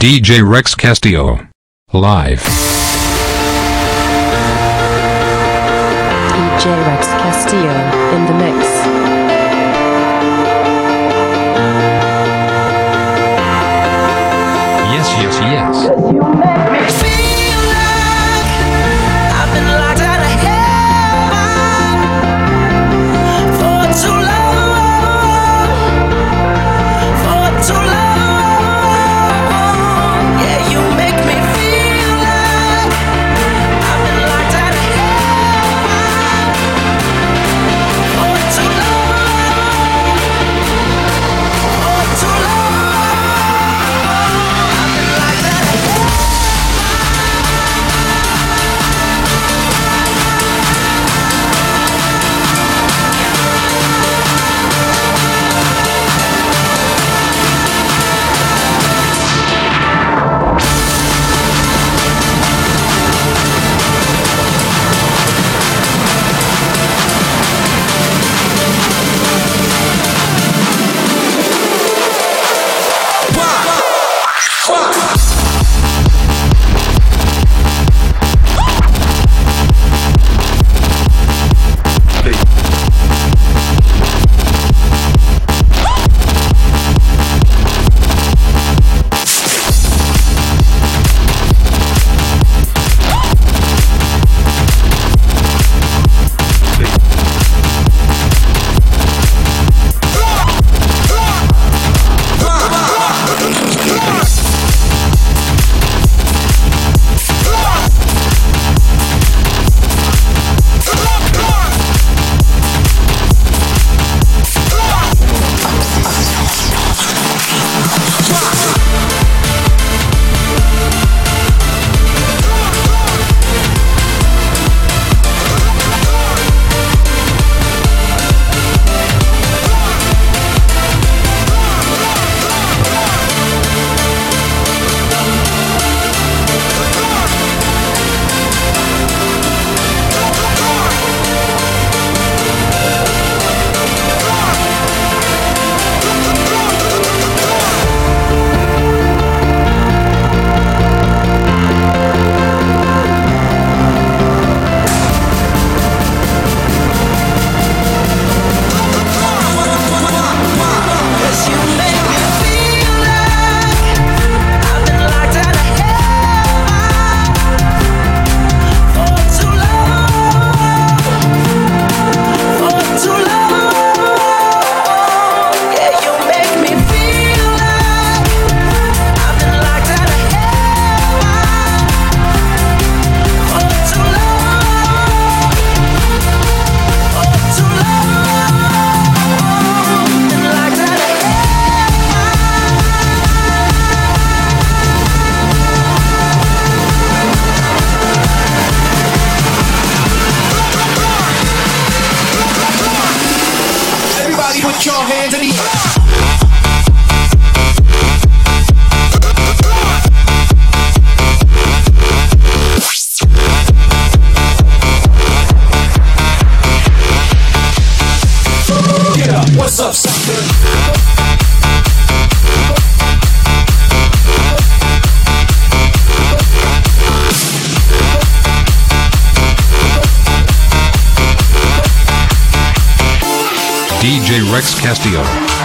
DJ Rex Castillo. Live. DJ Rex Castillo in the mix. Yes, yes, Rex Castillo.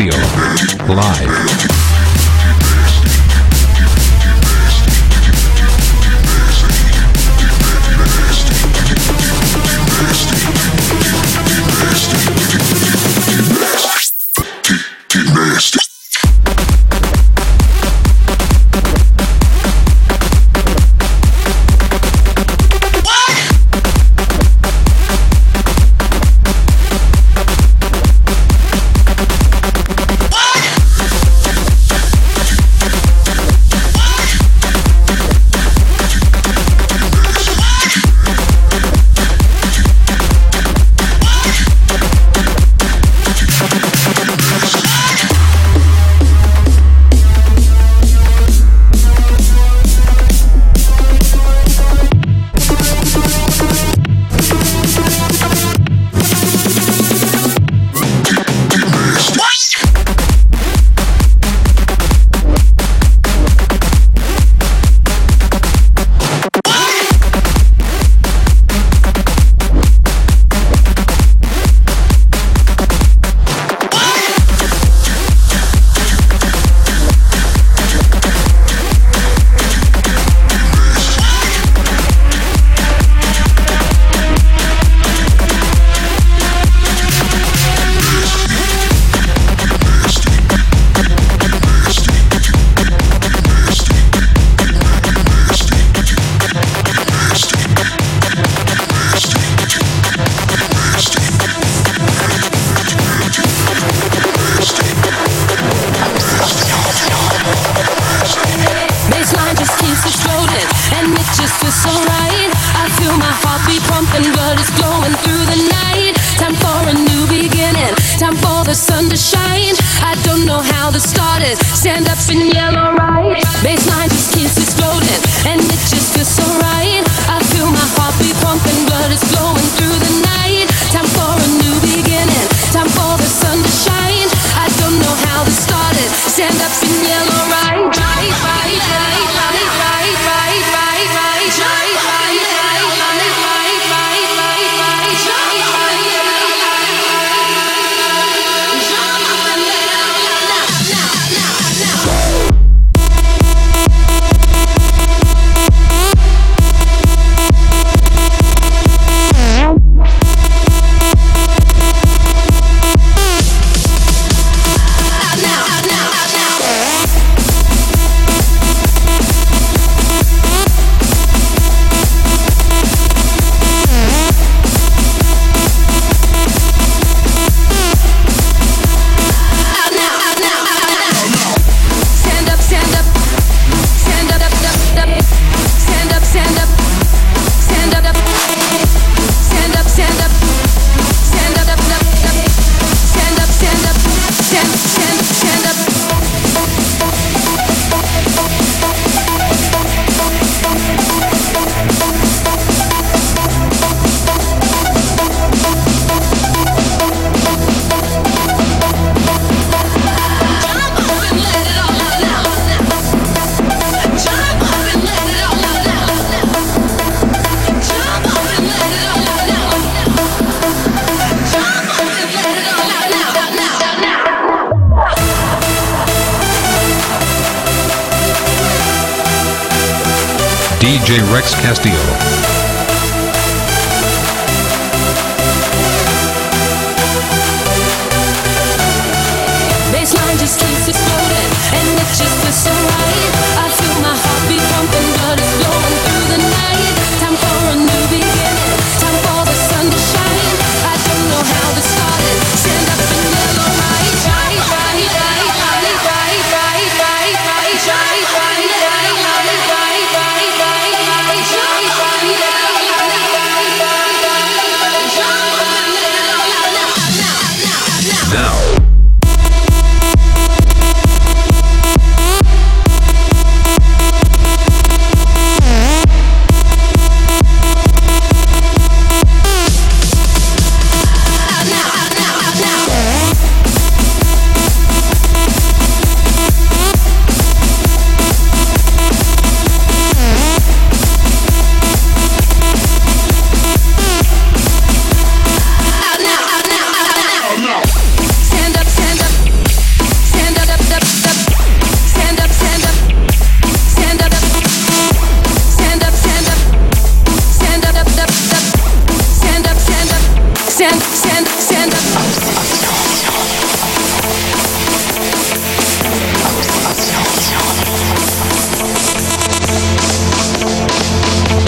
Castillo. Live. Time for a new beginning. Time for the sun to shine. I don't know how.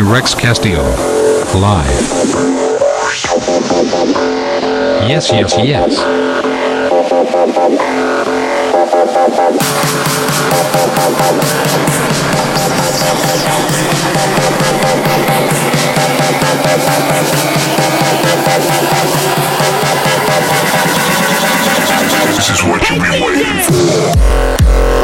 Rex Castillo. Live. Yes, yes, yes. This is what you've been waiting for.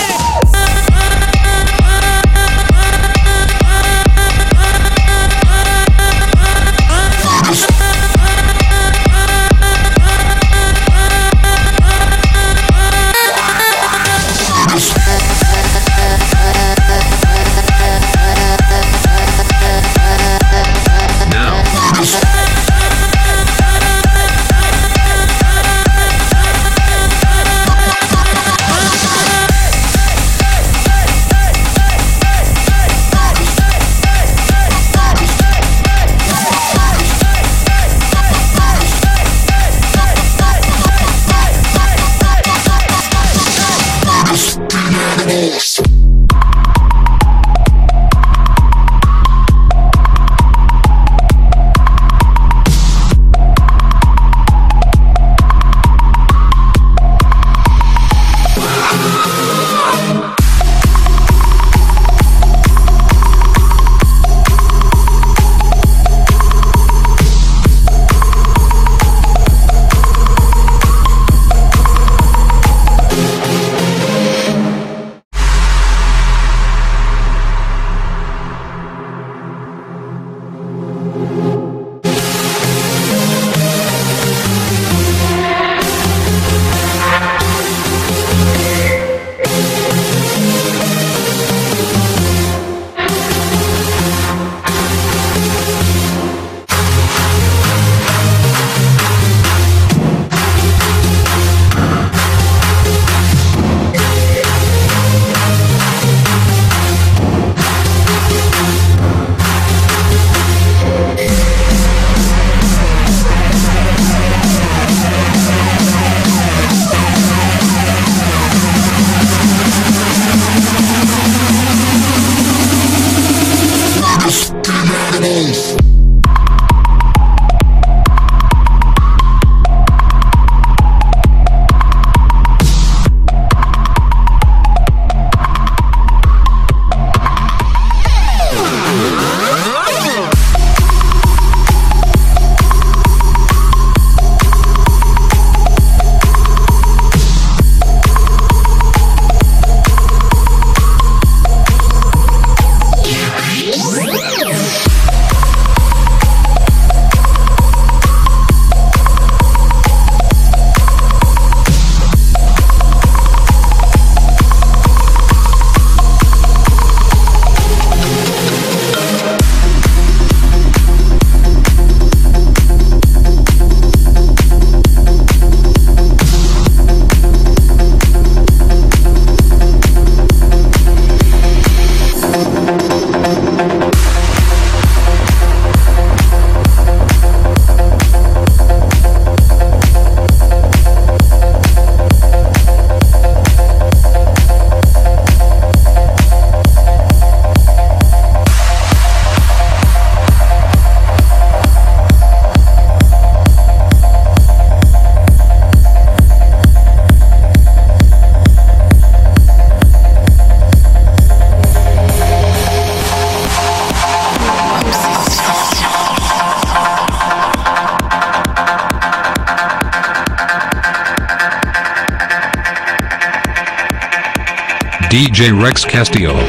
it. Chinese. DJ Rex Castillo.